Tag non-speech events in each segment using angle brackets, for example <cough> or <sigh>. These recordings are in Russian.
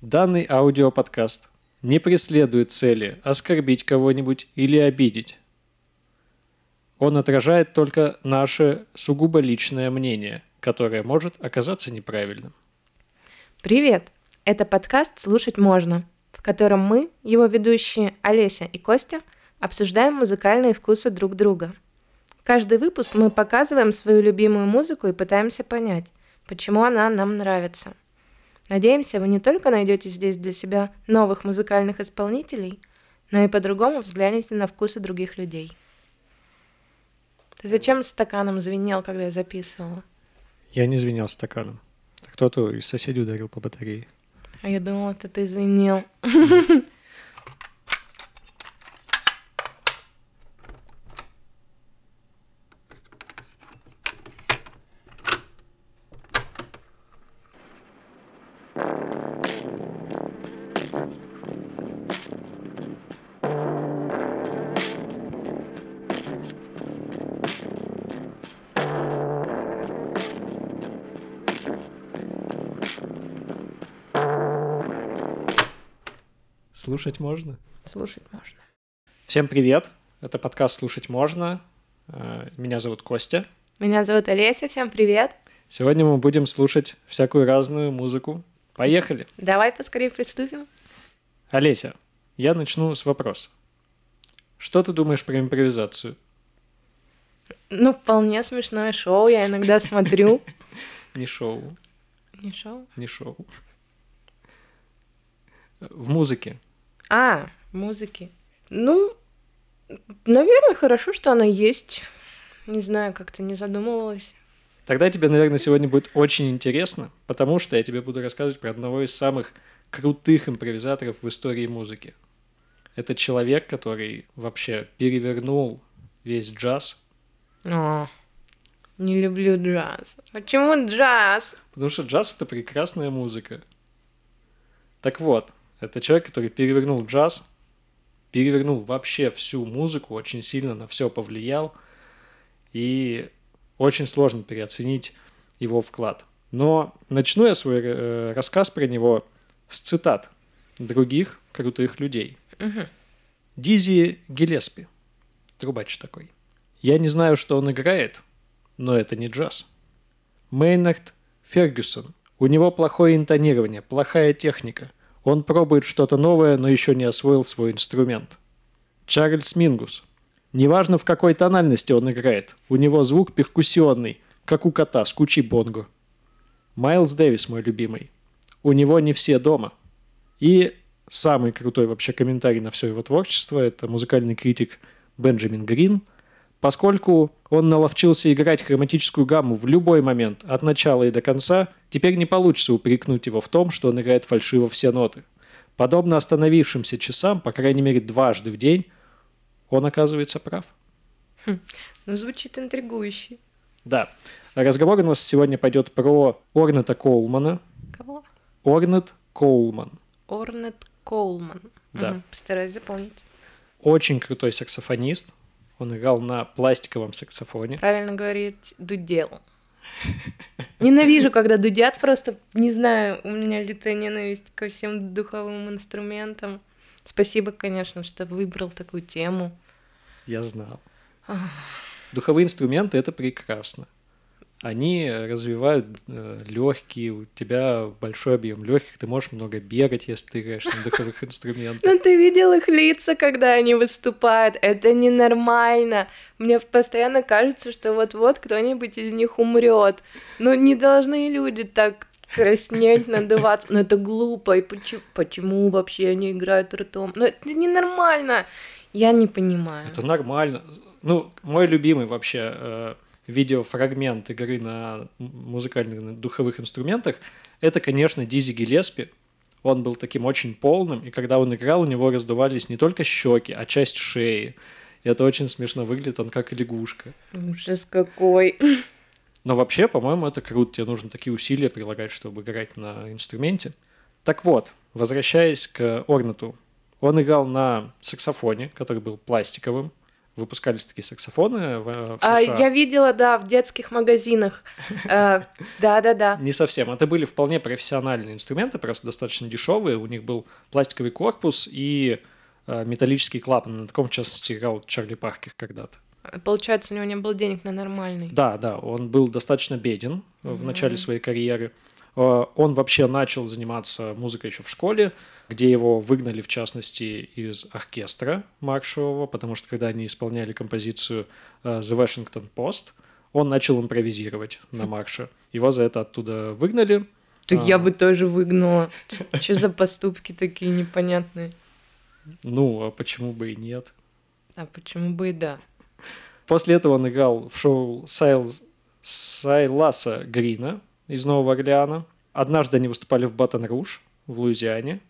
Данный аудиоподкаст не преследует цели оскорбить кого-нибудь или обидеть. Он отражает только наше сугубо личное мнение, которое может оказаться неправильным. Привет! Это подкаст «Слушать можно», в котором мы, его ведущие Олеся и Костя, обсуждаем музыкальные вкусы друг друга. Каждый выпуск мы показываем свою любимую музыку и пытаемся понять, почему она нам нравится. Надеемся, вы не только найдете здесь для себя новых музыкальных исполнителей, но и по-другому взглянете на вкусы других людей. Ты зачем стаканом звенел, когда я записывала? Я не звенел стаканом. Кто-то из соседей ударил по батарее. А я думала, это ты звенел. <laughs> Слушать можно? Слушать можно. Всем привет! Это подкаст «Слушать можно». Э, Меня зовут Костя. Меня зовут Олеся, всем привет. Сегодня мы будем слушать всякую разную музыку. Поехали! Давай поскорее приступим. Олеся, я начну с вопроса. Что ты думаешь про импровизацию? Ну, вполне смешное шоу, я иногда смотрю. <laughs> Не шоу, Не шоу? не шоу. В музыке. А, музыки. Ну, наверное, хорошо, что она есть. Не знаю, как-то не задумывалась. Тогда тебе, наверное, сегодня будет очень интересно, потому что я тебе буду рассказывать про одного из самых крутых импровизаторов в истории музыки. Это человек, который вообще перевернул весь джаз, О, не люблю джаз. Почему джаз? потому что джаз — это прекрасная музыка. Так вот, это человек, который перевернул джаз, перевернул вообще всю музыку, очень сильно на все повлиял, и очень сложно переоценить его вклад. Но начну я свой э, рассказ про него с цитат других крутых людей. Мгм. Дизи Гелеспи, трубач такой. Я не знаю, что он играет, но это не джаз. Мейнард Фергюсон. У него плохое интонирование, плохая техника. Он пробует что-то новое, но еще не освоил свой инструмент. Чарльз Мингус. Неважно, в какой тональности он играет, у него звук перкуссионный, как у кота с кучей бонго. Майлз Дэвис, мой любимый. У него не все дома. И самый крутой вообще комментарий на все его творчество – это музыкальный критик Бенджамин Грин, поскольку он наловчился играть хроматическую гамму в любой момент, от начала и до конца, теперь не получится упрекнуть его в том, что он играет фальшиво все ноты. Подобно остановившимся часам, по крайней мере дважды в день, он оказывается прав. Ну, звучит интригующе. Да. Разговор у нас сегодня пойдет про Орнета Коулмана. Кого? Орнет Коулман. Орнет Коулман. Да. Мгм, Постараюсь запомнить. Очень крутой саксофонист. Он играл на пластиковом саксофоне. Правильно говорить, дудел. Ненавижу, когда дудят, просто не знаю, у меня лютая ненависть ко всем духовым инструментам. Спасибо, конечно, что выбрал такую тему. Я знал. Духовые инструменты это прекрасно. Они развивают легкие, у тебя большой объем легких, ты можешь много бегать, если ты играешь на духовых <laughs> инструментах. Ну, ты видел их лица, когда они выступают. Это ненормально. Мне постоянно кажется, что вот-вот кто-нибудь из них умрет. Ну, не должны люди так краснеть, <laughs> надуваться. Ну, это глупо. И почему, почему вообще они играют ртом? Ну, это ненормально. Я не понимаю. Это нормально. Ну, мой любимый вообще э, видеофрагмент игры на музыкальных на духовых инструментах, это, конечно, Дизи Гелеспи. Он был таким очень полным, и когда он играл, у него раздувались не только щеки, а часть шеи. И это очень смешно выглядит, он как лягушка. Ужас какой. Но вообще, по-моему, это круто. Тебе нужно такие усилия прилагать, чтобы играть на инструменте. Так вот, возвращаясь к Орнату. Он играл на саксофоне, который был пластиковым. Выпускались такие саксофоны в, в А, США. я видела, да, в детских магазинах. <laughs> Э, Да-да-да. Не совсем. Это были вполне профессиональные инструменты, просто достаточно дешевые. У них был пластиковый корпус и э, металлический клапан. На таком, в частности, играл Чарли Паркер когда-то. Получается, у него не было денег на нормальный. Да, да, он был достаточно беден в начале своей карьеры. Э, Он вообще начал заниматься музыкой еще в школе, где его выгнали, в частности, из оркестра маршевого, потому что когда они исполняли композицию э, The Washington Post, он начал импровизировать на марше. Его за это оттуда выгнали. Да А. я бы тоже выгнала. <laughs> Что за поступки такие непонятные? Ну, а почему бы и нет? А почему бы и да? После этого он играл в шоу Сайл... Сайласа Грина из Нового Орлеана. Однажды они выступали в Батон-Руж в Луизиане,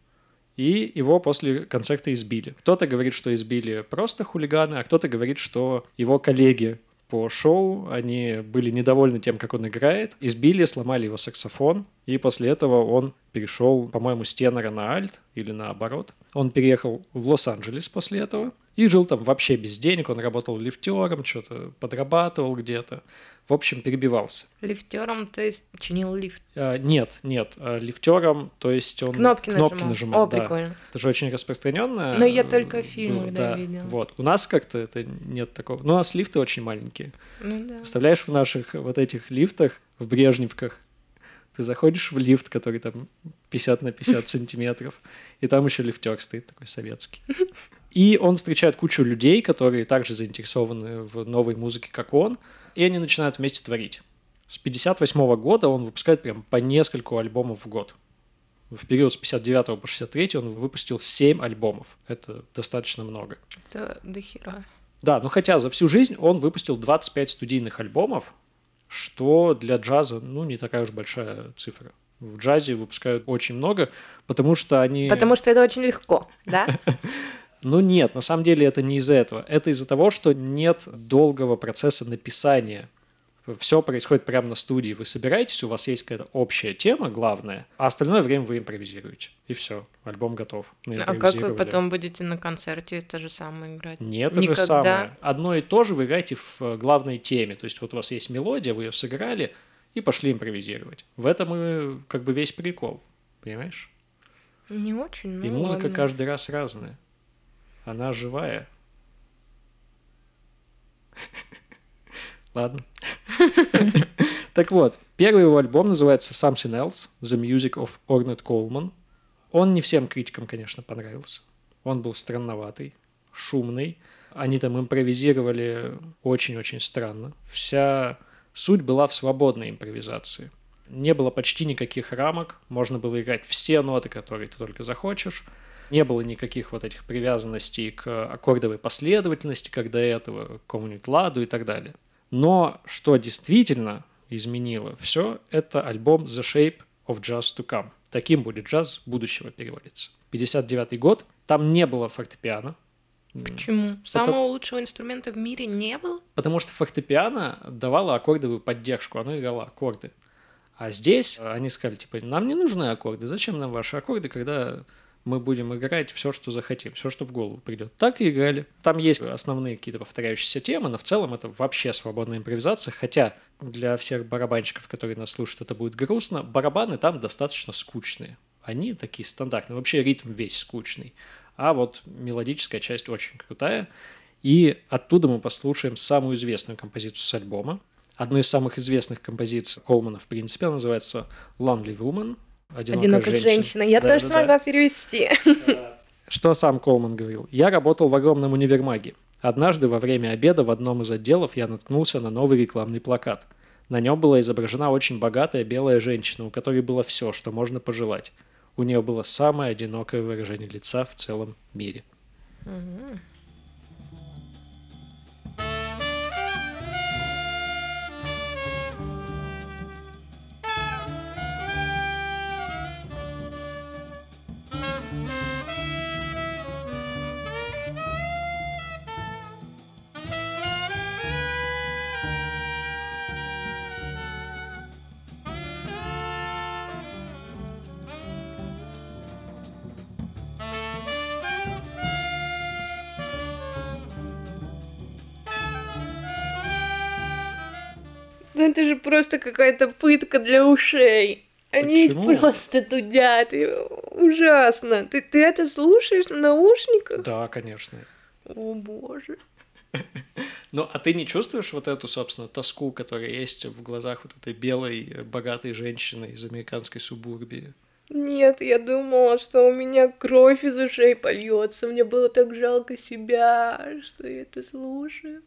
и его после концерта избили. Кто-то говорит, что избили просто хулиганы, а кто-то говорит, что его коллеги по шоу, они были недовольны тем, как он играет, избили, сломали его саксофон, и после этого он перешел, по-моему, с тенора на альт или наоборот. Он переехал в Лос-Анджелес после этого и жил там вообще без денег. Он работал лифтером, что-то подрабатывал где-то. В общем, перебивался. Лифтером, то есть чинил лифт. А, нет, нет, а, лифтером, то есть он Кнопки, кнопки нажимал. нажимал. О, да. прикольно. Это же очень распространенно. Но я только в фильмах, да, да, видела. Вот. У нас как-то это нет такого. Ну, у нас лифты очень маленькие. Ну да. Представляешь, в наших вот этих лифтах, в Брежневках, ты заходишь в лифт, который там 50 на 50 сантиметров, и там еще лифтер стоит такой советский. <laughs> И он встречает кучу людей, которые также заинтересованы в новой музыке, как он, и они начинают вместе творить. С 58 года он выпускает прям по нескольку альбомов в год. В период с 59 по 63 он выпустил 7 альбомов. Это достаточно много. Это до хера. Да, ну хотя за всю жизнь он выпустил 25 студийных альбомов, что для джаза, ну, не такая уж большая цифра. В джазе выпускают очень много, потому что они... Потому что это очень легко, да? <laughs> Ну нет, на самом деле это не из-за этого. Это из-за того, что нет долгого процесса написания. Все происходит прямо на студии. Вы собираетесь, у вас есть какая-то общая тема, главная, а остальное время вы импровизируете. И все, альбом готов. А как вы потом будете на концерте это же самое играть? Нет, это же самое. Одно и то же вы играете в э, главной теме. То есть вот у вас есть мелодия, вы ее сыграли и пошли импровизировать. В этом и как бы весь прикол. Понимаешь? Не очень, ну и музыка ладно. каждый раз разная. Она живая. Ладно. <laughs> Так вот, первый его альбом называется Something Else, The Music of Ornette Coleman. Он не всем критикам, конечно, понравился. Он был странноватый, шумный. Они там импровизировали очень-очень странно. Вся суть была в свободной импровизации. Не было почти никаких рамок, можно было играть все ноты, которые ты только захочешь. Не было никаких вот этих привязанностей к аккордовой последовательности, как до этого, к какому-нибудь ладу и так далее. Но что действительно изменило все, это альбом The Shape of Jazz to Come. Таким будет джаз будущего переводится. 59 год, там не было фортепиано, Почему? Самого лучшего инструмента в мире не было? потому что фортепиано давало аккордовую поддержку, оно играло аккорды. А здесь э, они сказали, типа, нам не нужны аккорды, зачем нам ваши аккорды, когда мы будем играть все, что захотим, все, что в голову придет. Так и играли. Там есть основные какие-то повторяющиеся темы, но в целом это вообще свободная импровизация, хотя для всех барабанщиков, которые нас слушают, это будет грустно. Барабаны там достаточно скучные. Они такие стандартные. Вообще ритм весь скучный. А вот мелодическая часть очень крутая. И оттуда мы послушаем самую известную композицию с альбома. Одну из самых известных композиций Колмана, в принципе, она называется Lonely Woman. Одинокая, Одинокая женщина. Я Да, тоже да, да. смогла перевести. Что сам Колман говорил? Я работал в огромном универмаге. Однажды во время обеда в одном из отделов я наткнулся на новый рекламный плакат. На нем была изображена очень богатая белая женщина, у которой было все, что можно пожелать. У нее было самое одинокое выражение лица в целом мире. Мгм. Это же просто какая-то пытка для ушей. Они Почему? просто тудят. и ужасно. Ты, ты это слушаешь в наушниках? Да, конечно. О боже. <laughs> Ну, а ты не чувствуешь вот эту, собственно, тоску, которая есть в глазах вот этой белой, э, богатой женщины из американской субурбии? Нет, я думала, что у меня кровь из ушей польется. Мне было так жалко себя, что я это слушаю.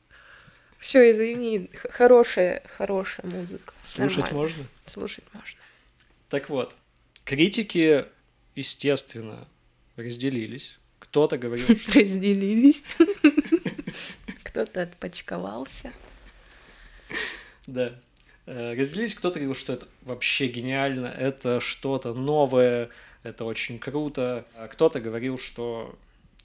Все, извини, хорошая, хорошая музыка. Слушать Нормально. можно? Слушать можно. Так вот, критики, естественно, разделились. Кто-то говорил, <laughs> что Разделились. <laughs> Кто-то отпочковался. Да. Э, Разделились, кто-то говорил, что это вообще гениально, это что-то новое, это очень круто. А кто-то говорил, что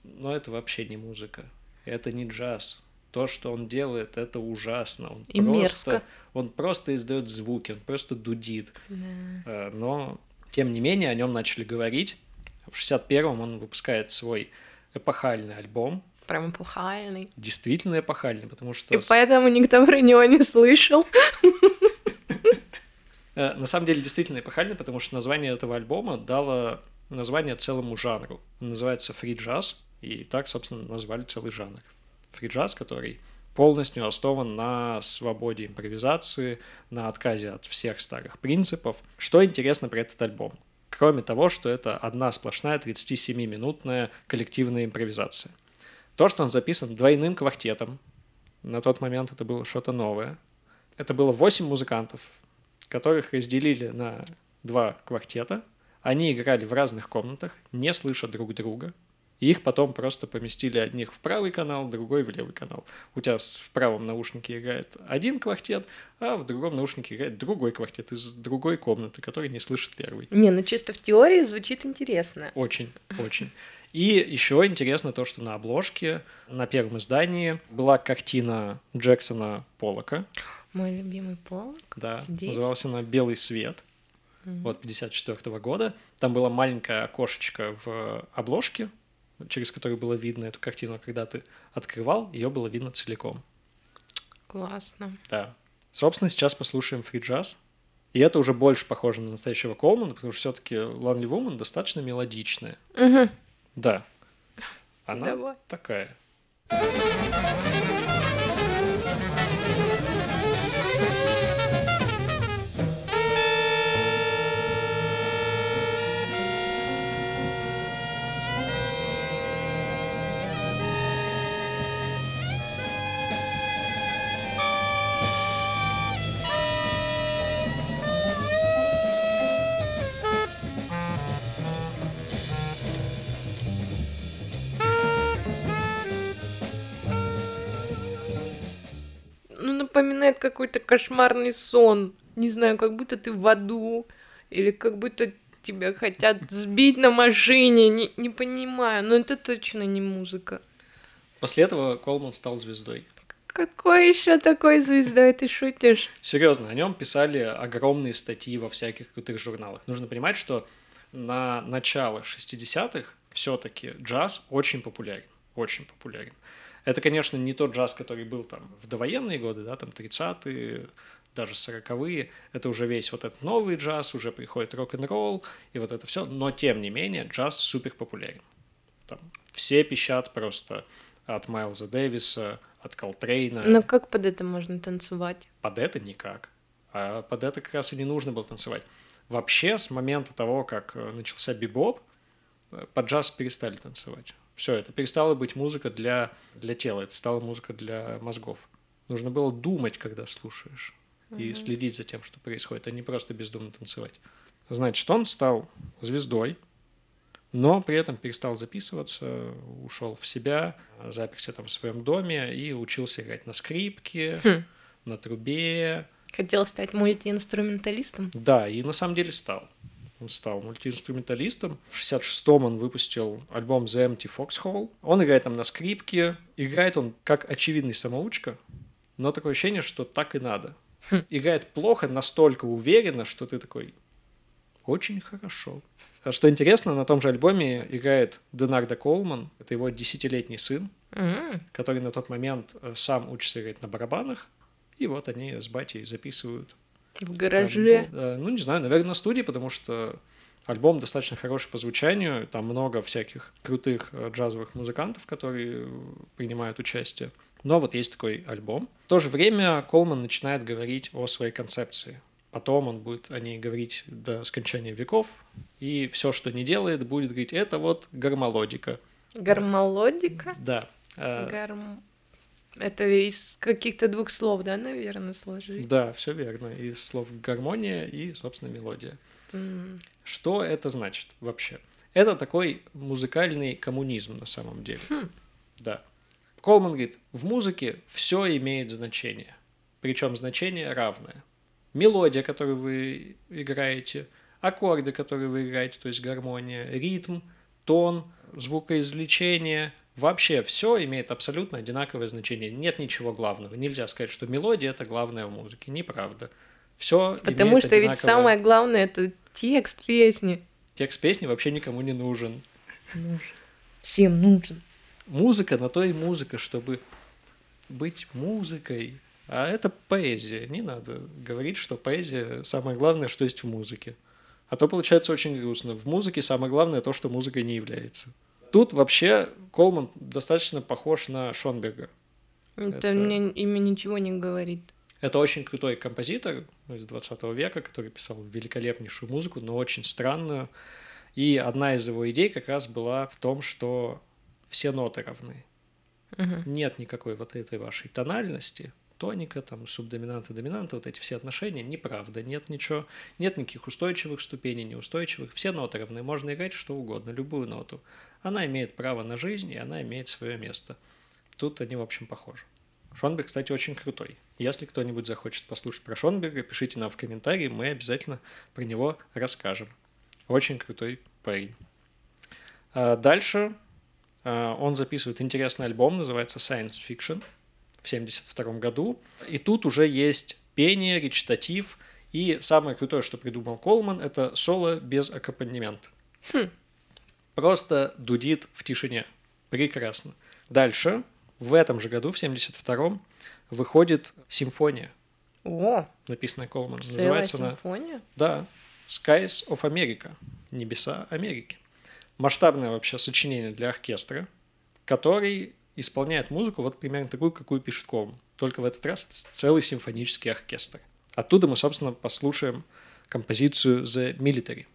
ну, это вообще не музыка, это не джаз. То, что он делает, это ужасно. Он И просто, мерзко. Он просто издает звуки, он просто дудит. Да. Э, Но, тем не менее, о нем начали говорить. В 61-м он выпускает свой эпохальный альбом. Прям эпохальный. Действительно эпохальный, потому что... И поэтому никто про него не слышал. Э, На самом деле действительно эпохальный, потому что название этого альбома дало название целому жанру. Он называется фри джаз, и так, собственно, назвали целый жанр. Фри джаз, который полностью основан на свободе импровизации, на отказе от всех старых принципов. Что интересно про этот альбом? Кроме того, что это одна сплошная 37-минутная коллективная импровизация. То, что он записан двойным квартетом, на тот момент это было что-то новое. Это было 8 музыкантов, которых разделили на два квартета. Они играли в разных комнатах, не слыша друг друга. И их потом просто поместили одних в правый канал, другой в левый канал. У тебя в правом наушнике играет один квартет, а в другом наушнике играет другой квартет из другой комнаты, который не слышит первый. Не, ну чисто в теории звучит интересно. Очень, очень. И еще интересно то, что на обложке, на первом издании была картина Джексона Поллока, Мой любимый полк. да, Здесь? называлась она «Белый свет», Мгм. от 54 года. Там было маленькое окошечко в обложке, через которое было видно эту картину. А Когда ты открывал, ее было видно целиком. Классно. Да. Собственно, сейчас послушаем фри джаз. И это уже больше похоже на настоящего Колмана, потому что все-таки Lonely Woman достаточно мелодичная. Мгм. Да. Она Давай. такая. Напоминает какой-то кошмарный сон. Не знаю, как будто ты в аду. Или как будто тебя хотят сбить на машине. Не, не понимаю. Но это точно не музыка. После этого Колман стал звездой. Какой еще такой звездой ты шутишь? Серьезно, о нем писали огромные статьи во всяких крутых журналах. Нужно понимать, что на начало 60-х все-таки джаз очень популярен. Очень популярен. Это, конечно, не тот джаз, который был там в довоенные годы, да, там 30-е, даже 40-е. Это уже весь вот этот новый джаз, уже приходит рок-н-ролл и вот это все. Но, тем не менее, джаз супер популярен. Там все пищат просто от Майлза Дэвиса, от Колтрейна. Но как под это можно танцевать? Под это никак. А под это как раз и не нужно было танцевать. Вообще, с момента того, как э, начался бибоп, э, под джаз перестали танцевать. Все, это перестала быть музыка для, для тела, это стала музыка для мозгов. Нужно было думать, когда слушаешь, и следить за тем, что происходит, а не просто бездумно танцевать. Значит, он стал звездой, но при этом перестал записываться, ушел в себя, заперся там в своем доме и учился играть на скрипке, Хм. на трубе. Хотел стать мультиинструменталистом? Да, и на самом деле стал. Он стал мультиинструменталистом. В 66-м он выпустил альбом The Empty Foxhole. Он играет там на скрипке. Играет он как очевидный самоучка, но такое ощущение, что так и надо. Хм. Играет плохо, настолько уверенно, что ты такой очень хорошо. А что интересно, на том же альбоме играет Денардо Колман. Это его десятилетний сын, М, который на тот момент э, сам учится играть на барабанах И вот они с батей записывают. В гараже. альбом. Да, ну, не знаю, наверное, на студии, потому что альбом достаточно хороший по звучанию. Там много всяких крутых э, джазовых музыкантов, которые принимают участие. Но вот есть такой альбом. В то же время Колман начинает говорить о своей концепции. Потом он будет о ней говорить до скончания веков. И все, что не делает, будет говорить, это вот гармолодика. Гармолодика? Да. э, Гарм... Это из каких-то двух слов, да, наверное, сложить? Да, все верно. Из слов гармония и, собственно, мелодия. М. Что это значит вообще? Это такой музыкальный коммунизм на самом деле. Хм. Да. Колман говорит, в музыке все имеет значение. Причем значение равное. Мелодия, которую вы играете, аккорды, которые вы играете, то есть гармония, ритм, тон, звукоизвлечение, вообще все имеет абсолютно одинаковое значение. Нет ничего главного. Нельзя сказать, что мелодия это главное в музыке. Неправда. Все Потому что ведь самое главное это текст песни. Текст песни вообще никому не нужен. Нужен. Всем нужен. Музыка на то и музыка, чтобы быть музыкой. А это поэзия. Не надо говорить, что поэзия самое главное, что есть в музыке. А то получается очень грустно. В музыке самое главное то, что музыкой не является. Тут вообще Колман достаточно похож на Шонберга. Это, Это- мне имя ничего не говорит. Это очень крутой композитор из 20 века, который писал великолепнейшую музыку, но очень странную. И одна из его идей как раз была в том, что все ноты равны. Мгм. Нет никакой вот этой вашей тональности, тоника, там, субдоминанта, доминанта, вот эти все отношения, неправда, нет ничего, нет никаких устойчивых ступеней, неустойчивых, все ноты равны, можно играть что угодно, любую ноту. Она имеет право на жизнь, и она имеет свое место. Тут они, в общем, похожи. Шонберг, кстати, очень крутой. Если кто-нибудь захочет послушать про Шонберга, пишите нам в комментарии, мы обязательно про него расскажем. Очень крутой парень. А Дальше а, он записывает интересный альбом, называется Science Fiction в 1972 году. И тут уже есть пение, речитатив. И самое крутое, что придумал Колман, это соло без аккомпанемента. Хм. Просто дудит в тишине. Прекрасно. Дальше, в этом же году, в 1972 выходит симфония, О, написанная целая Называется она симфония? да, Skies of America, Небеса Америки. Масштабное вообще сочинение для оркестра, который исполняет музыку вот примерно такую, какую пишет Колман. Только в этот раз целый симфонический оркестр. Оттуда мы, собственно, послушаем композицию The Military.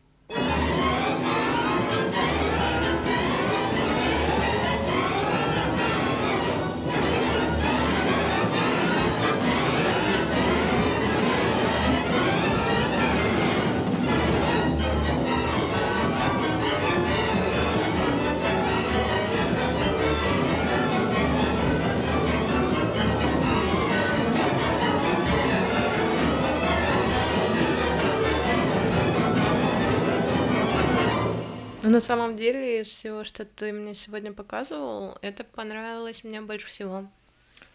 На самом деле, из всего, что ты мне сегодня показывал, это понравилось мне больше всего.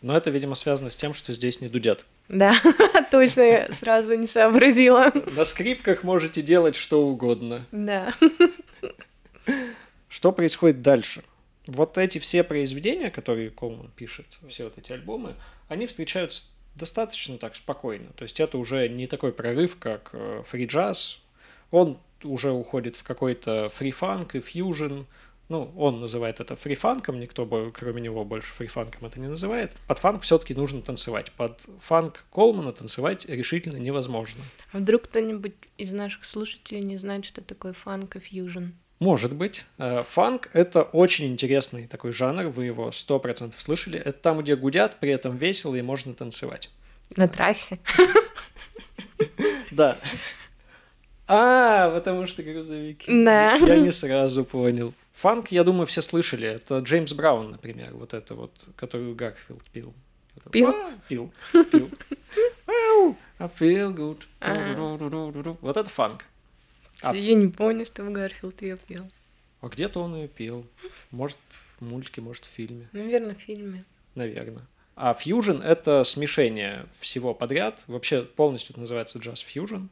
Но это, видимо, связано с тем, что здесь не дудят. Да, <laughs> точно, я сразу не сообразила. На скрипках можете делать что угодно. Да. Что происходит дальше? Вот эти все произведения, которые Колман пишет, все вот эти альбомы, они встречаются достаточно так спокойно. То есть это уже не такой прорыв, как фри-джаз. Он уже уходит в какой-то фри-фанк и фьюжн. Ну, он называет это фри-фанком, никто, кроме него, больше фри-фанком это не называет. Под фанк все-таки нужно танцевать. Под фанк Колмана танцевать решительно невозможно. А вдруг кто-нибудь из наших слушателей не знает, что такое фанк и фьюжн? Может быть. Э, Фанк — это очень интересный такой жанр, вы его сто процентов слышали. Это там, где гудят, при этом весело и можно танцевать. На трассе? Да. А, потому что грузовики. Да. Я не сразу понял. Фанк, я думаю, все слышали. Это Джеймс Браун, например, вот это вот, которую Гарфилд пел. Пел? А, Пел. Пел. Ow, I feel good. А. Вот это фанк. А Я не помню, что Гарфилд ее пел. А где-то он ее пел. Может, в мультике, может, в фильме. Наверное, в фильме. Наверное. А фьюжн — это смешение всего подряд. Вообще полностью это называется джаз-фьюжн.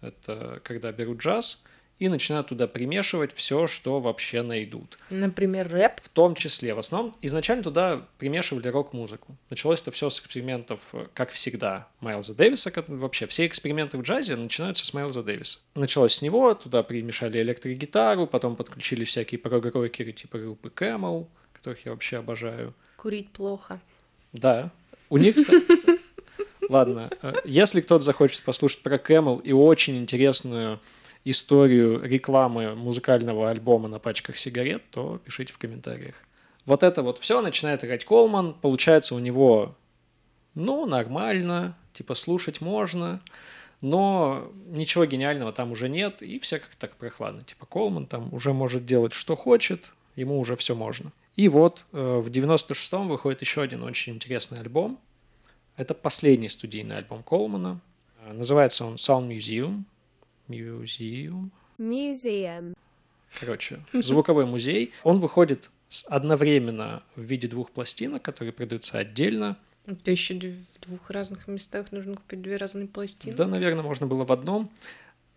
Это когда берут джаз и начинают туда примешивать все, что вообще найдут. Например, рэп. В том числе, в основном, изначально туда примешивали рок-музыку. Началось это все с экспериментов, как всегда, Майлза Дэвиса. Вообще, все эксперименты в джазе начинаются с Майлза Дэвиса. Началось с него, туда примешали электрогитару, потом подключили всякие прог-рокеры типа группы Camel, которых я вообще обожаю. Курить плохо. Да. У них. Ладно, э, если кто-то захочет послушать про Camel и очень интересную историю рекламы музыкального альбома на пачках сигарет, то пишите в комментариях. Вот это вот все начинает играть Колман. Получается у него, ну, нормально, типа слушать можно, но ничего гениального там уже нет, и все как-то так прохладно. Типа Колман там уже может делать, что хочет, ему уже все можно. И вот э, в 96-м выходит еще один очень интересный альбом. Это последний студийный альбом Колмана. Называется он Sound Museum. Museum. Museum. Короче, звуковой музей. Он выходит одновременно в виде двух пластинок, которые продаются отдельно. Это еще в двух разных местах нужно купить две разные пластины. Да, наверное, можно было в одном.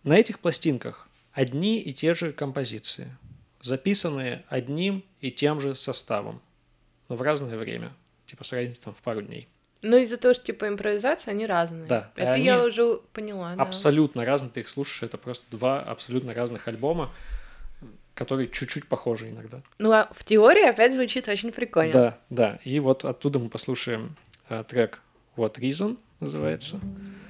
На этих пластинках одни и те же композиции, записанные одним и тем же составом, но в разное время, типа с разницей в пару дней. Ну, из-за того, что, типа, импровизация, они разные. Да. Это я уже поняла, да. Абсолютно разные, ты их слушаешь, это просто два абсолютно разных альбома, которые чуть-чуть похожи иногда. Ну, а в теории опять звучит очень прикольно. Да, да. И вот оттуда мы послушаем э, трек What Reason называется. Mm-hmm.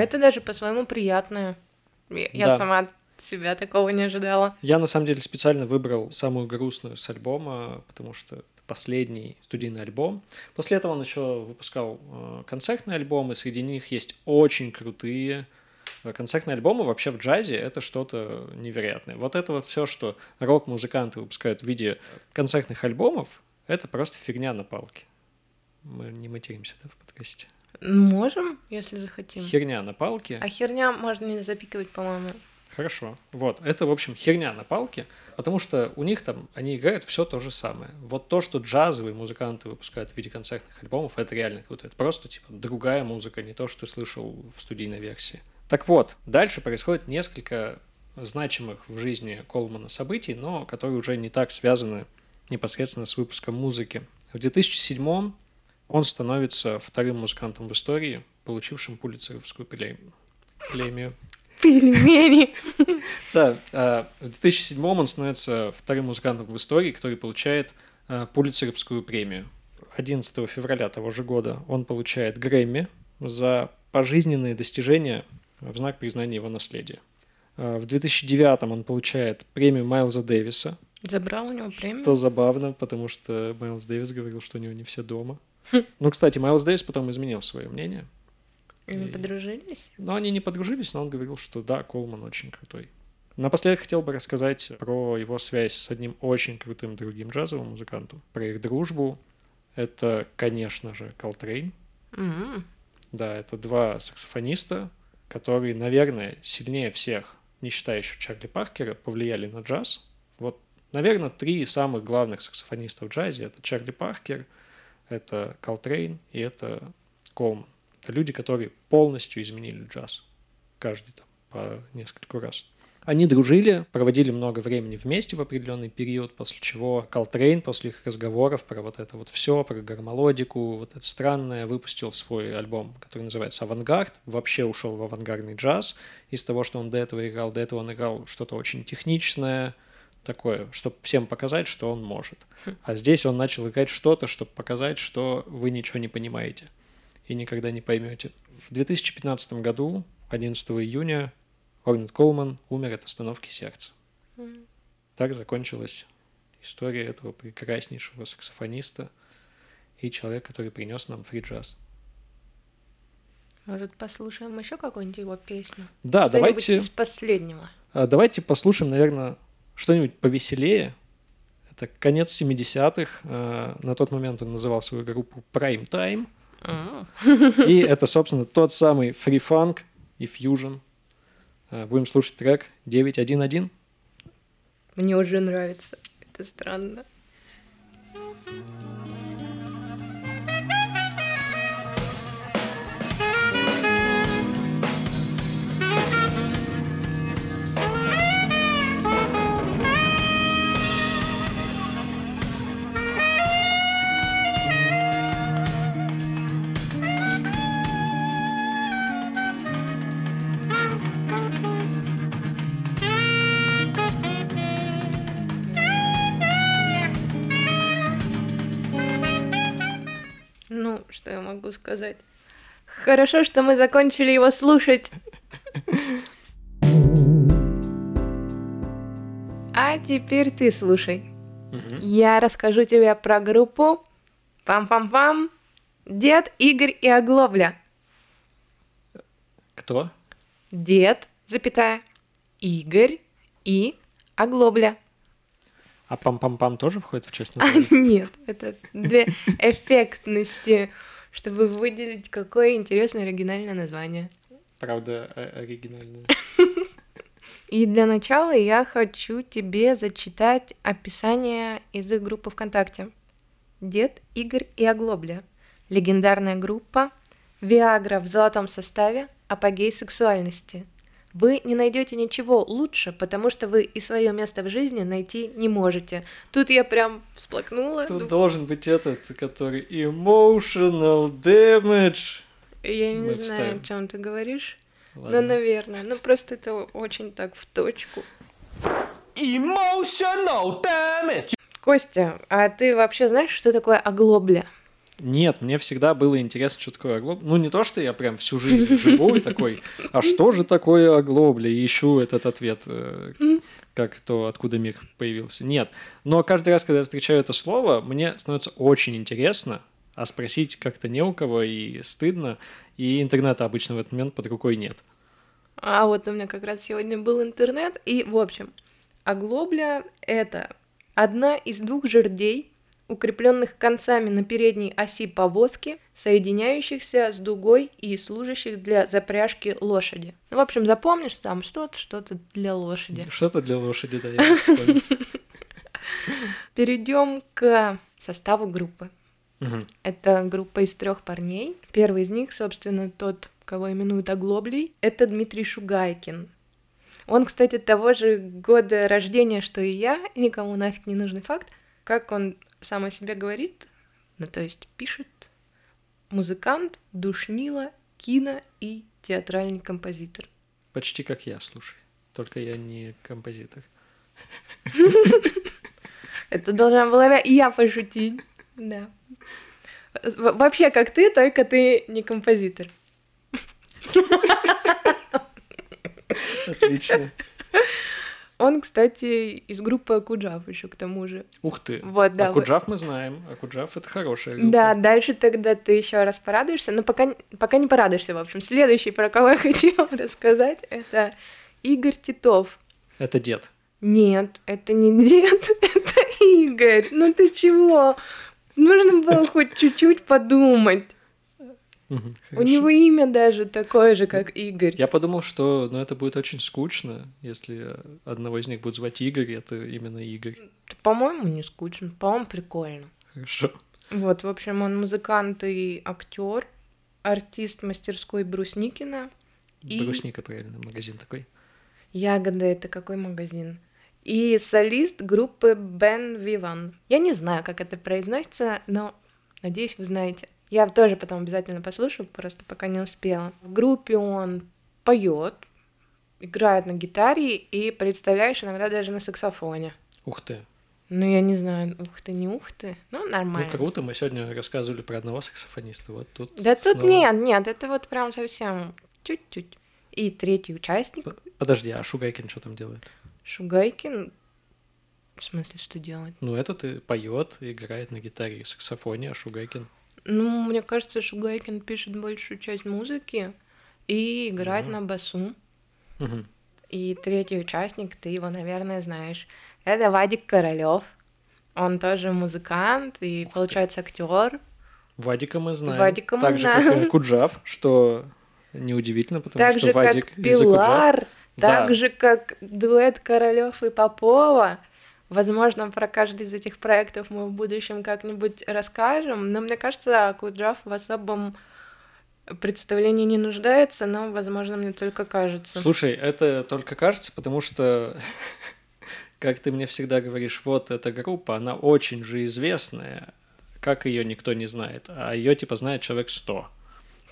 Это даже по-своему приятное. Я да. сама от себя такого не ожидала. Я на самом деле специально выбрал самую грустную с альбома, потому что это последний студийный альбом. После этого он еще выпускал э, концертные альбомы, среди них есть очень крутые э, концертные альбомы вообще в джазе это что-то невероятное. Вот это вот все, что рок-музыканты выпускают в виде концертных альбомов, это просто фигня на палке. Мы не материмся да, в подкасте. Можем, если захотим. Херня на палке. А херня можно не запикивать, по-моему. Хорошо. Вот. Это, в общем, херня на палке, потому что у них там, они играют все то же самое. Вот то, что джазовые музыканты выпускают в виде концертных альбомов, это реально круто. Это просто, типа, другая музыка, не то, что ты слышал в студийной версии. Так вот, дальше происходит несколько значимых в жизни Колмана событий, но которые уже не так связаны непосредственно с выпуском музыки. В 2007 он становится вторым музыкантом в истории, получившим пулицеровскую премию. Пельмени. <laughs> Да, а, в 2007 он становится вторым музыкантом в истории, который получает а, пулицеровскую премию. 11 февраля того же года он получает Грэмми за пожизненные достижения в знак признания его наследия. А, в 2009 он получает премию Майлза Дэвиса. Забрал у него премию? Что забавно, потому что Майлз Дэвис говорил, что у него не все дома. Ну, кстати, Майлз Дэвис потом изменил свое мнение. Они и... подружились? Ну, они не подружились, но он говорил, что да, Колман очень крутой. Напоследок хотел бы рассказать про его связь с одним очень крутым другим джазовым музыкантом, про их дружбу. Это, конечно же, Колтрейн. Mm-hmm. Да, это два саксофониста, которые, наверное, сильнее всех, не считая еще Чарли Паркера, повлияли на джаз. Вот, наверное, три самых главных саксофониста в джазе — это Чарли Паркер — это Колтрейн и это Колман. Это люди, которые полностью изменили джаз. Каждый там по нескольку раз. Они дружили, проводили много времени вместе в определенный период, после чего Колтрейн после их разговоров про вот это вот все, про гармолодику, вот это странное, выпустил свой альбом, который называется «Авангард», вообще ушел в авангардный джаз. Из того, что он до этого играл, до этого он играл что-то очень техничное, такое, чтобы всем показать, что он может. Хм. А здесь он начал играть что-то, чтобы показать, что вы ничего не понимаете и никогда не поймете. В 2015 году, 11 июня, Орнет Колман умер от остановки сердца. Так закончилась история этого прекраснейшего саксофониста и человека, который принес нам фри джаз. Может, послушаем еще какую-нибудь его песню? Да, Что-нибудь давайте, из последнего. а, давайте послушаем, наверное, что-нибудь повеселее. Это конец 70-х. а, На тот момент он называл свою группу Prime Time. М. И это, собственно, тот самый Free Funk и Fusion. А, Будем слушать трек 911. Мне уже нравится. Это странно. Ну, что я могу сказать? Хорошо, что мы закончили его слушать. А теперь ты слушай. Я расскажу тебе про группу Пам-пам-пам. Дед, Игорь и Оглобля. Кто? Дед, запятая, Игорь и Оглобля. А пам-пам-пам тоже входит в часть А, <laughs> нет, это для эффектности, чтобы выделить, какое интересное оригинальное название. Правда, о- оригинальная. <laughs> И для начала я хочу тебе зачитать описание из их группы ВКонтакте. Дед, Игорь и Оглобля. Легендарная группа. Виагра в золотом составе. Апогей сексуальности. Вы не найдете ничего лучше, потому что вы и свое место в жизни найти не можете. Тут я прям всплакнула. Тут Ну, должен быть этот, который emotional damage. Я не мы знаю, вставим. о чем ты говоришь. Ну, Ладно. наверное. Ну, просто это очень так в точку. Emotional damage. Костя, а ты вообще знаешь, что такое оглобля? Нет, мне всегда было интересно, что такое оглобля. Ну, не то, что я прям всю жизнь живу и такой, а <laughs> что же такое оглобля? И ищу этот ответ, э, как то, откуда мир появился. Нет. Но каждый раз, когда я встречаю это слово, мне становится очень интересно, а спросить как-то не у кого и стыдно, и интернета обычно в этот момент под рукой нет. А вот у меня как раз сегодня был интернет, и, в общем, оглобля — это одна из двух жердей, укрепленных концами на передней оси повозки, соединяющихся с дугой и служащих для запряжки лошади. Ну, в общем, запомнишь там что-то, что-то для лошади. Что-то для лошади, да, я. <laughs> Перейдем к составу группы. Это группа из трех парней. Первый из них, собственно, тот, кого именуют оглоблей, это Дмитрий Шугайкин. Он, кстати, того же года рождения, что и я, никому нафиг не нужный факт. Как он сам о себе говорит, ну то есть пишет, музыкант, душнила, кино и театральный композитор. Почти как я, слушай. Только я не композитор. Это должна была и я пошутить. Да. Вообще, как ты, только ты не композитор. Отлично. Он, кстати, из группы Акуджав еще к тому же. Ух ты. Вот, да. А вот. Куджав мы знаем. А Куджав это хорошая группа. Да, дальше тогда ты еще раз порадуешься, но пока, пока не порадуешься, в общем. Следующий, про кого я <laughs> хотела рассказать, это Игорь Титов. Это дед. Нет, это не дед, <laughs> это Игорь. Ну ты чего? Нужно было хоть чуть-чуть подумать. У него имя даже такое же, как Игорь. Я подумал, что ну, это будет очень скучно, если одного из них будут звать Игорь, это именно Игорь. По-моему, не скучно, по-моему, прикольно. Хорошо. Вот, в общем, он музыкант и актер, артист мастерской Брусникина. И- Брусника, правильно, магазин такой. Ягода это какой магазин? И солист группы Бен Виван. Я не знаю, как это произносится, но надеюсь, вы знаете. Я тоже потом обязательно послушаю, просто пока не успела. В группе он поет, играет на гитаре и, представляешь, иногда даже на саксофоне. Ух ты. Ну, я не знаю, ух ты, не ух ты. Ну, нормально. Ну, круто, мы сегодня рассказывали про одного саксофониста. Вот тут Да тут снова- нет, нет, это вот прям совсем чуть-чуть. И третий участник, Подожди, а Шугайкин что там делает? Шугайкин. В смысле, что делать? Ну, этот и поет, играет на гитаре и саксофоне, а Шугайкин. Ну, мне кажется, Шугайкин пишет большую часть музыки и играет Мгм. на басу. Мгм. И третий участник, ты его, наверное, знаешь. Это Вадик Королёв. Он тоже музыкант и, получается, актер. Вадика мы знаем. Вадика мы так же, как знаем. и Куджав, что неудивительно, потому Так что же, Вадик как из-за Куджав. Пилар, Да. так же, как дуэт Королёв и Попова. Возможно, про каждый из этих проектов мы в будущем как-нибудь расскажем, но мне кажется, Куджав в особом представлении не нуждается, но, возможно, мне только кажется. Слушай, это только кажется, потому что, <laughs> как ты мне всегда говоришь, вот эта группа, она очень же известная, как ее никто не знает, а ее типа знает человек 100.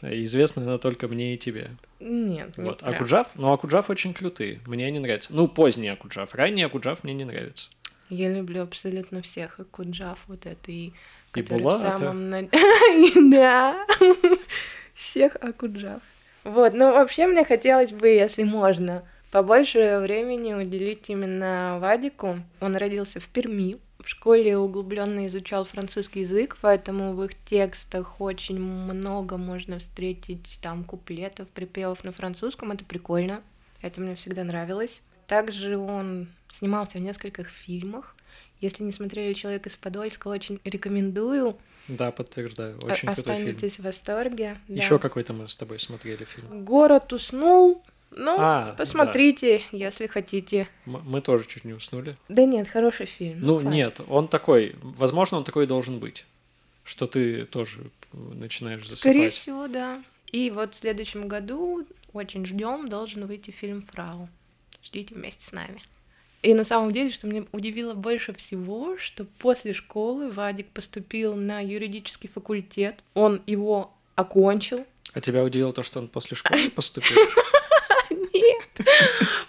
Известна она только мне и тебе. Нет, не Вот. прям. Акуджав, ну Акуджав очень крутые, мне они нравятся. Ну, поздний Акуджав, ранний Акуджав мне не нравится. Я люблю абсолютно всех, и Куджав вот это, и... И который в самом на- <laughs> Да, <laughs> всех Акуджав. Вот, ну вообще мне хотелось бы, если можно, побольше времени уделить именно Вадику. Он родился в Перми, в школе углубленно изучал французский язык, поэтому в их текстах очень много можно встретить там куплетов, припевов на французском. Это прикольно, это мне всегда нравилось. Также он снимался в нескольких фильмах. Если не смотрели «Человек из Подольска», очень рекомендую. Да, подтверждаю, О- очень крутой фильм. Останетесь в восторге. да. Еще какой-то мы с тобой смотрели фильм. Город уснул. Ну, А, посмотрите, если хотите. М- Мы тоже чуть не уснули. Да нет, хороший фильм. Ну, факт. нет, он такой, возможно, он такой должен быть, что ты тоже э, начинаешь засыпать. Скорее всего, да. И вот в следующем году очень ждем, должен выйти фильм Фрау. Ждите вместе с нами. И на самом деле, что меня удивило больше всего, что после школы Вадик поступил на юридический факультет. Он его окончил. А тебя удивило то, что он после школы <laughs> поступил? Нет,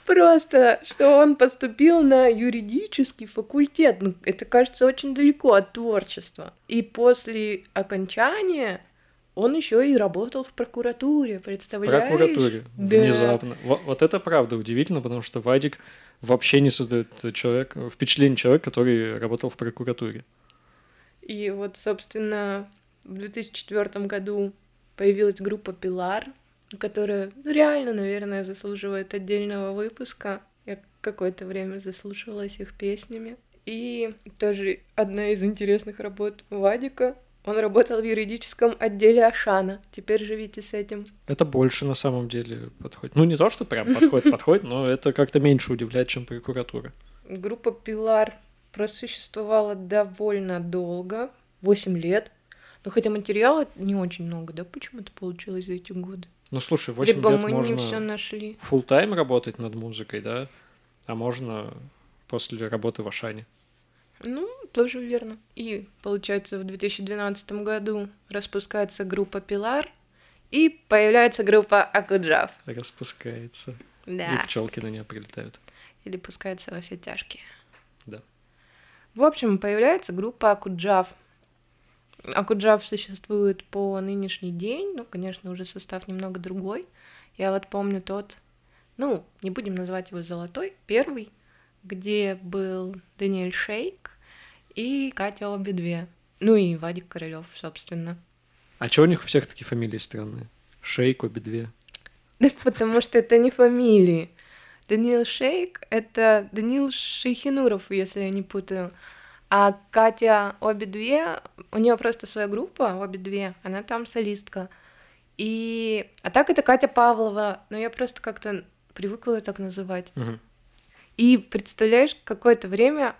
просто, что он поступил на юридический факультет. Ну, это кажется очень далеко от творчества. И после окончания он еще и работал в прокуратуре, В представляешь? прокуратуре. Да. Внезапно. Вот, вот это правда удивительно, потому что Вадик вообще не создает человек, впечатление человека, который работал в прокуратуре. И вот, собственно, в 2004 году появилась группа Пилар, которая ну, реально, наверное, заслуживает отдельного выпуска. Я какое-то время заслушивалась их песнями. И тоже одна из интересных работ Вадика. Он работал в юридическом отделе Ашана. Теперь живите с этим. Это больше на самом деле подходит. Ну, не то, что прям подходит, <laughs> подходит, но это как-то меньше удивляет, чем прокуратура. Группа Пилар просуществовала довольно долго, 8 лет. Но хотя материала не очень много, да, почему-то получилось за эти годы. Ну, слушай, 8 Либо лет мы можно... не все нашли. full тайм работать над музыкой, да, а можно после работы в Ашане. Ну, тоже верно. И, получается, в 2012 году распускается группа Пилар, и появляется группа Акуджав. Распускается. И Да. пчелки на нее прилетают. Или пускается во все тяжкие. Да. В общем, появляется группа Акуджав. Акуджав существует по нынешний день, ну, конечно, уже состав немного другой. Я вот помню тот, ну, не будем называть его золотой, первый, где был Даниэль Шейк и Катя обе две. Ну и Вадик Королёв, собственно. А чего у них у всех такие фамилии странные? Шейк, обе две. Да потому что это не фамилии. Даниил Шейк — это Даниил Шейхинуров, если я не путаю. А Катя обе две, у нее просто своя группа, обе две, она там солистка. И... А так это Катя Павлова, но я просто как-то привыкла ее так называть. Мгм. И представляешь, какое-то время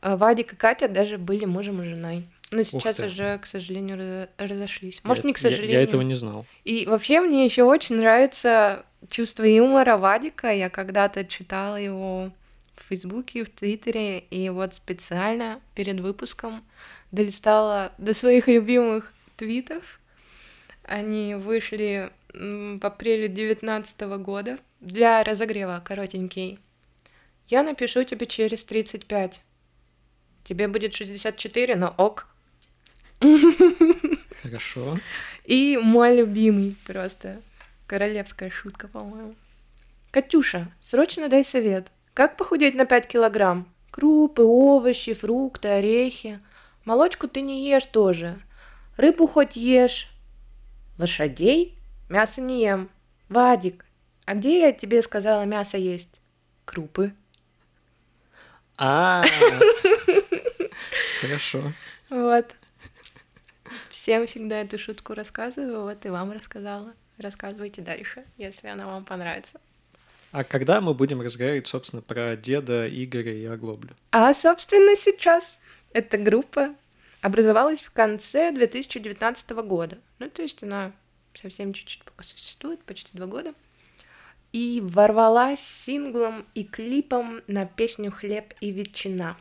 э, Вадик и Катя даже были мужем и женой. Но сейчас уже, к сожалению, ра- разошлись. Может, Я- не к я- сожалению. Я, этого не знал. И вообще мне еще очень нравится чувство юмора Вадика. Я когда-то читала его в Фейсбуке, в Твиттере, и вот специально перед выпуском долистала до своих любимых твитов. Они вышли в апреле 2019 года для разогрева коротенький. Я напишу тебе через 35. Тебе будет 64, но ок. <laughs> Хорошо. И мой любимый просто. Королевская шутка, по-моему. Катюша, срочно дай совет. Как похудеть на 5 килограмм? Крупы, овощи, фрукты, орехи. Молочку ты не ешь тоже. Рыбу хоть ешь. Лошадей мясо не ем. Вадик, а где я тебе сказала мясо есть? Крупы. А, <laughs> хорошо. Вот. Всем всегда эту шутку рассказываю, вот и вам рассказала. Рассказывайте дальше, если она вам понравится. А когда мы будем разговаривать, собственно, про деда Игоря и Оглоблю? А, собственно, сейчас эта группа образовалась в конце 2019 года. Ну, то есть она совсем чуть-чуть пока существует, почти два года. И ворвалась синглом и клипом на песню «Хлеб и ветчина».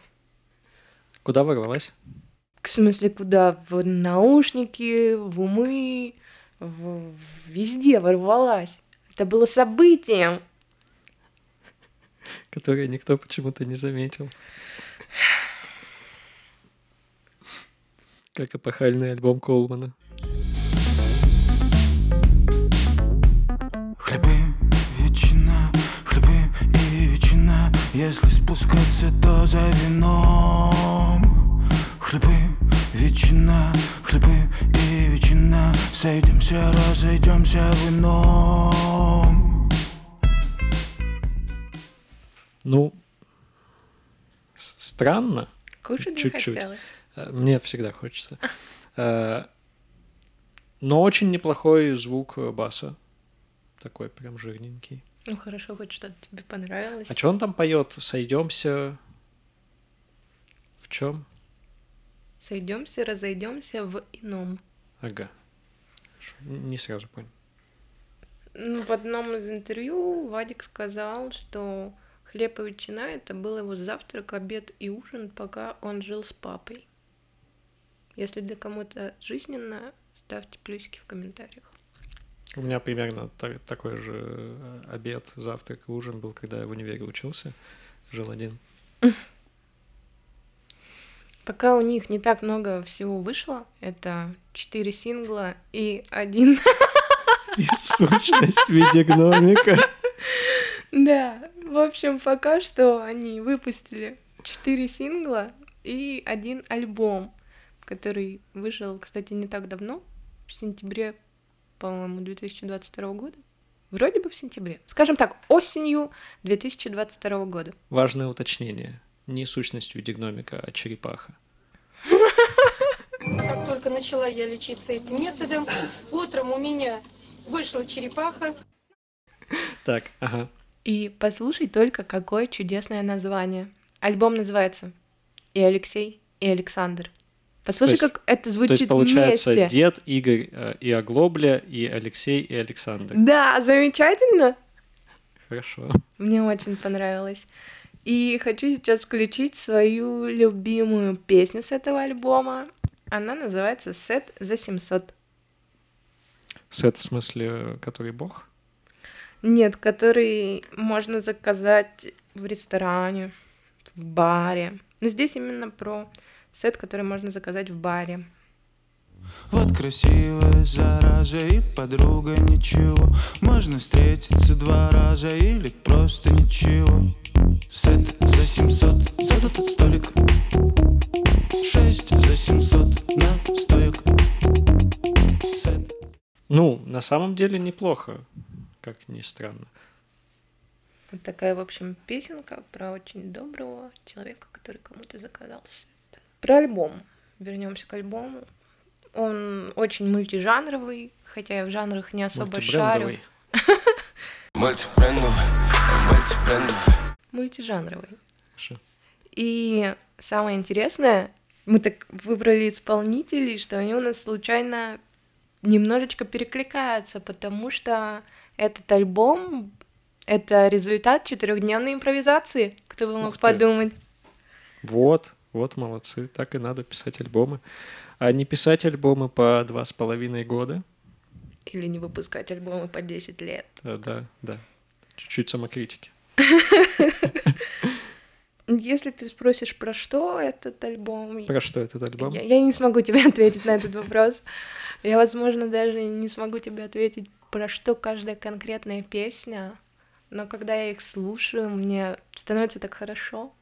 Куда ворвалась? В смысле, куда? В наушники, в умы, в... везде ворвалась. Это было событием. Которое никто почему-то не заметил. Как эпохальный альбом Колмана. Если спускаться, то за вином Хлебы, ветчина, хлебы и ветчина Сойдемся, разойдемся в ином Ну, странно. Кушать Чуть-чуть. Э, Мне всегда хочется. Э, Но очень неплохой звук баса. Такой прям жирненький. Ну хорошо, хоть что-то тебе понравилось. А что он там поет? Сойдемся. В чем? Сойдемся, разойдемся в ином. Ага. Не сразу понял. Ну, в одном из интервью Вадик сказал, что хлеб и ветчина это был его завтрак, обед и ужин, пока он жил с папой. Если для кому-то жизненно, ставьте плюсики в комментариях. У меня примерно та- такой же э, обед, завтрак и ужин был, когда я в универе учился. Жил один. <laughs> Пока у них не так много всего вышло, это четыре сингла и один... <laughs> И сущность в виде гномика. <laughs> Да, в общем, пока что они выпустили четыре сингла и один альбом, который вышел, кстати, не так давно, в сентябре, по-моему, 2022 года. Вроде бы в сентябре. Скажем так, осенью 2022 года. Важное уточнение. Не сущность в виде гномика, а черепаха. Как только начала я лечиться этим методом, утром у меня вышла черепаха. Так, ага. И послушай только, какое чудесное название. Альбом называется «И Алексей, и Александр». Послушай, То есть- как это То звучит есть получается вместе. дед, Игорь э, и Оглобля, и Алексей, и Александр. Да, замечательно. Хорошо. Мне очень понравилось. И хочу сейчас включить свою любимую песню с этого альбома. Она называется «Сет за 700». Сет в смысле, который бог? Нет, который можно заказать в ресторане, в баре. Но здесь именно про сет, который можно заказать в баре. Вот красивая зараза и подруга ничего Можно встретиться два раза или просто ничего Сет за 700 за тот столик Шесть за 700 на стоек Сет Ну, на самом деле неплохо, как ни странно. Вот такая, в общем, песенка про очень доброго человека, который кому-то заказал сет. Про альбом. Вернемся к альбому. Он очень мультижанровый, хотя я в жанрах не особо шарю. <laughs> Мультижанровый. И самое интересное, мы так выбрали исполнителей, что они у нас случайно немножечко перекликаются, потому что этот альбом — это результат четырехдневной импровизации. Кто бы мог Ух ты. подумать. Вот, вот молодцы. Так и надо писать альбомы. А не писать альбомы по два с половиной года. Или не выпускать альбомы по 10 лет. Да, да, да. Чуть-чуть самокритики. <laughs> Если ты спросишь, про что этот альбом, Про что этот альбом? Я, я не смогу тебе <laughs> ответить на этот вопрос. Я, возможно, даже не смогу тебе ответить, про что каждая конкретная песня. Но когда я их слушаю, мне становится так хорошо.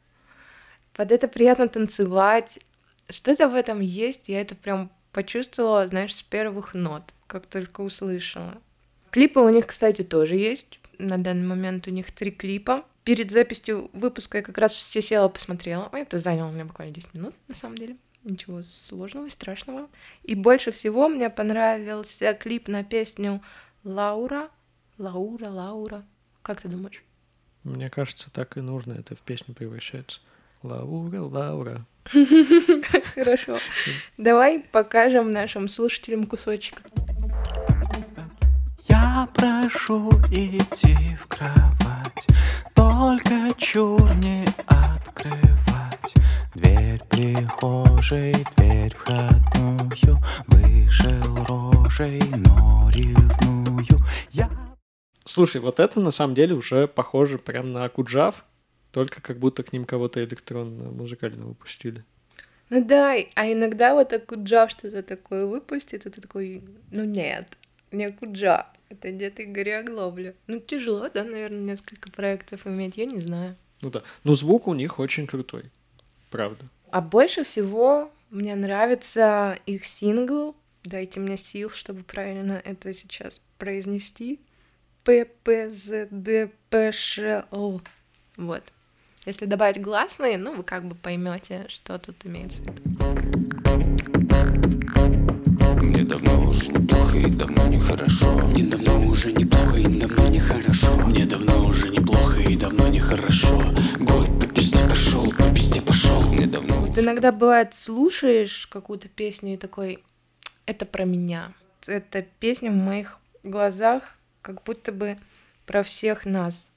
Под это приятно танцевать. Что-то в этом есть, я это прям почувствовала, знаешь, с первых нот, как только услышала. Клипы у них, кстати, тоже есть. На данный момент у них три клипа. Перед записью выпуска я как раз все села посмотрела. Это заняло у меня буквально 10 минут, на самом деле. Ничего сложного и страшного. И больше всего мне понравился клип на песню «Лаура». Лаура, Лаура. Как ты думаешь? Мне кажется, так и нужно. Это в песню превращается. Лаура, Лаура. Хорошо. <laughs> Давай покажем нашим слушателям кусочек. Я прошу идти в кровать, только чур не открывать. Дверь прихожей, дверь входную, вышел рожей, но ревную. Я Слушай, вот это на самом деле уже похоже прям на Акуджав, только как будто к ним кого-то электронно-музыкально выпустили. Ну да, а иногда вот Акуджа что-то такое выпустит, и ты такой, ну нет, не Акуджа, это где-то Игорь Оглобля. Ну тяжело, да, наверное, несколько проектов иметь, я не знаю. Ну да. Но звук у них очень крутой. Правда. А больше всего мне нравится их сингл «Дайте мне сил, чтобы правильно это сейчас произнести». ППЗДПШЛ. Вот. Если добавить гласные, ну, вы как бы поймете, что тут имеется в виду. Мне давно уже неплохо и давно нехорошо. Мне давно уже неплохо и давно нехорошо. Мне давно уже неплохо и давно нехорошо. Год по пизде пошел, по пизде пошел. Мне давно Вот иногда бывает, слушаешь какую-то песню и такой, это про меня. Эта песня в моих глазах как будто бы про всех нас.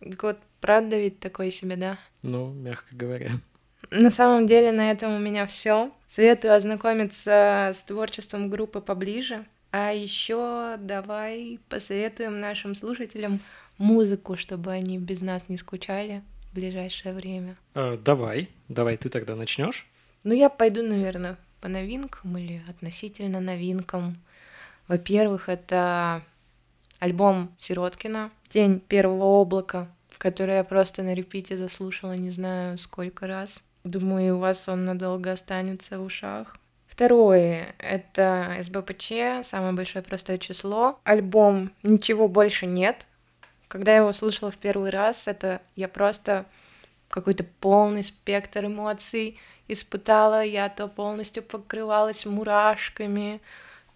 Вот правда ведь такой себе, да? Ну, мягко говоря. На самом деле на этом у меня все. Советую ознакомиться с творчеством группы поближе. А еще давай посоветуем нашим слушателям музыку, чтобы они без нас не скучали в ближайшее время. Э, давай, давай ты тогда начнешь. Ну, я пойду, наверное, по новинкам или относительно новинкам. Во-первых, это альбом Сироткина «Тень первого облака», который я просто на репите заслушала не знаю сколько раз. Думаю, у вас он надолго останется в ушах. Второе — это СБПЧ, самое большое простое число. Альбом «Ничего больше нет». Когда я его слушала в первый раз, это я просто какой-то полный спектр эмоций испытала. Я то полностью покрывалась мурашками,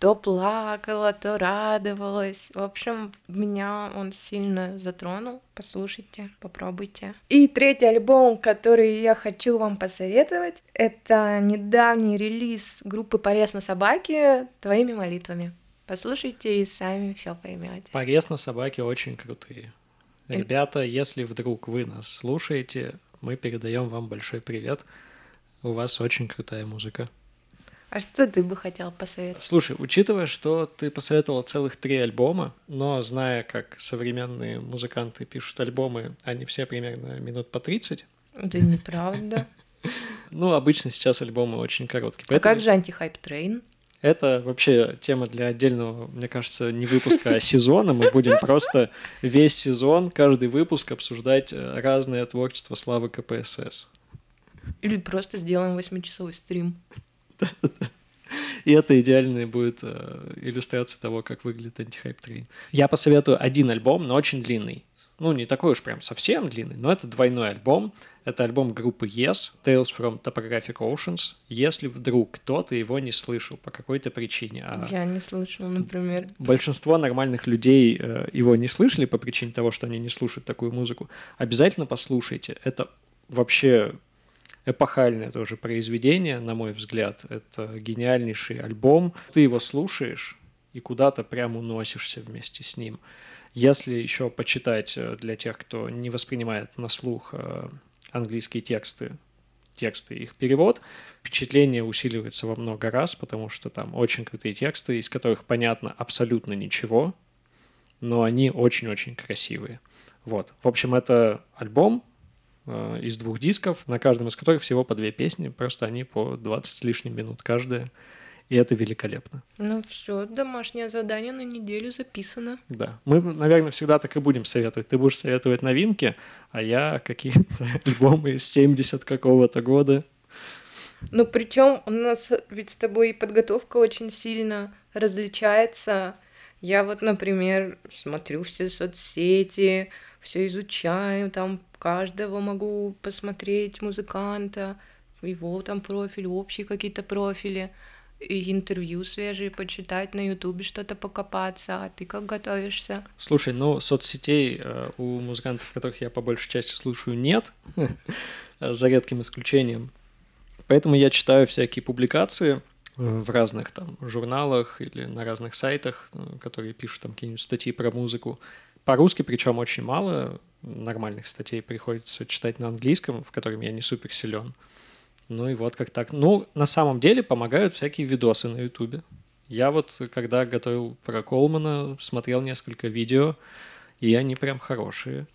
то плакала, то радовалась. В общем, меня он сильно затронул. Послушайте, попробуйте. И третий альбом, который я хочу вам посоветовать, это недавний релиз группы «Порез на собаке» «Твоими молитвами». Послушайте и сами все поймете. Порез на собаки очень крутые. Ребята, если вдруг вы нас слушаете, мы передаем вам большой привет. У вас очень крутая музыка. А что ты бы хотел посоветовать? Слушай, учитывая, что ты посоветовал целых три альбома, но зная, как современные музыканты пишут альбомы, они все примерно минут по 30, Да неправда. <laughs> ну, обычно сейчас альбомы очень короткие. А как же антихайп трейн? это вообще тема для отдельного, мне кажется, не выпуска, а сезона. Мы будем просто весь сезон, каждый выпуск обсуждать э, разное творчество славы КПСС. Или просто сделаем восьмичасовой стрим. <laughs> И это идеальная будет э, иллюстрация того, как выглядит антихайп Train. Я посоветую один альбом, но очень длинный. Ну, не такой уж прям совсем длинный, но это двойной альбом. Это альбом группы Yes, Tales from Topographic Oceans. Если вдруг кто-то его не слышал по какой-то причине, а Я не слышала, например. большинство нормальных людей э, его не слышали по причине того, что они не слушают такую музыку, обязательно послушайте. Это вообще эпохальное тоже произведение, на мой взгляд. Это гениальнейший альбом. Ты его слушаешь и куда-то прям уносишься вместе с ним. Если еще почитать э, для тех, кто не воспринимает на слух э, английские тексты, тексты, их перевод, впечатление усиливается во много раз, потому что там очень крутые тексты, из которых понятно абсолютно ничего, но они очень-очень красивые. Вот. В общем, это альбом из двух дисков, на каждом из которых всего по две песни, просто они по 20 с лишним минут каждая, и это великолепно. Ну все, домашнее задание на неделю записано. Да. Мы, наверное, всегда так и будем советовать. Ты будешь советовать новинки, а я какие-то <laughs> альбомы из 70 какого-то года. Ну, причем у нас ведь с тобой подготовка очень сильно различается. Я вот, например, смотрю все соцсети, все изучаю, там каждого могу посмотреть музыканта, его там профиль, общие какие-то профили, и интервью свежие почитать на ютубе, что-то покопаться. А ты как готовишься? Слушай, ну, соцсетей э, у музыкантов, которых я по большей части слушаю, нет, <laughs> за редким исключением. Поэтому я читаю всякие публикации в разных там журналах или на разных сайтах, э, которые пишут там какие-нибудь статьи про музыку. По-русски, причем очень мало нормальных статей приходится читать на английском, в котором я не супер силен. Ну и вот как так. Ну, на самом деле помогают всякие видосы на Ютубе. Я вот, когда готовил про Колмана, смотрел несколько видео, и они прям хорошие.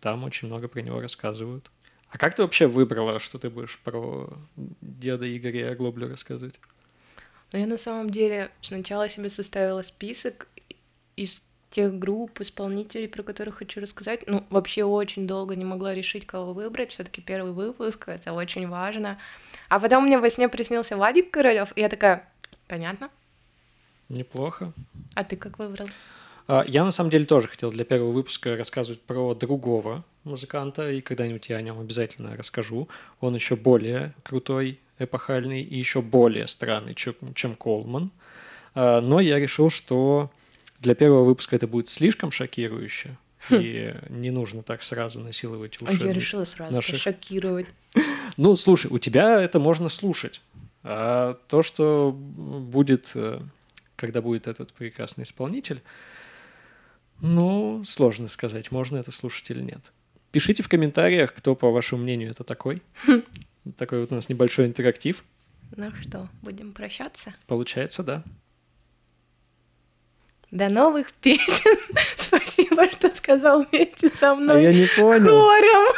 Там очень много про него рассказывают. А как ты вообще выбрала, что ты будешь про деда Игоря Оглоблю рассказывать? Ну, я на самом деле сначала себе составила список из тех групп, исполнителей, про которых хочу рассказать. Ну, вообще очень долго не могла решить, кого выбрать. все таки первый выпуск, это очень важно. А потом мне во сне приснился Вадик Королёв, и я такая, понятно. Неплохо. А ты как выбрал? А, Я на самом деле тоже хотел для первого выпуска рассказывать про другого музыканта, и когда-нибудь я о нем обязательно расскажу. Он еще более крутой, эпохальный и еще более странный, чем, чем Колман. А, Но я решил, что для первого выпуска это будет слишком шокирующе, и не нужно так сразу насиловать А уши. я решила сразу наши- шокировать. <laughs> Ну, слушай, у тебя это можно слушать. А то, что будет, э, когда будет этот прекрасный исполнитель, ну, сложно сказать, можно это слушать или нет. Пишите в комментариях, кто, по вашему мнению, это такой. Такой вот у нас небольшой интерактив. Ну что, будем прощаться? Получается, да. До новых песен. <laughs> Спасибо, что сказал вместе со А мной. я не понял. Хором.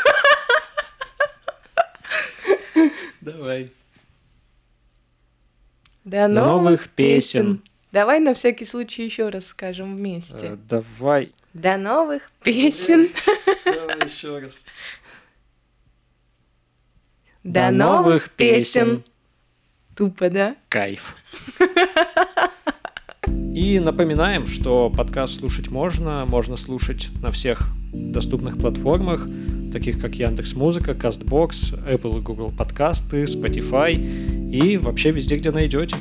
Давай. До, новых песен. Давай на всякий случай еще раз скажем вместе. Э, Давай. До новых песен. Давай еще раз. До новых песен. Тупо, да? Кайф. <laughs> И напоминаем, что подкаст слушать можно, можно слушать на всех доступных платформах, таких как Яндекс Музыка, Castbox, Apple и Google подкасты, Spotify и вообще везде, где найдете.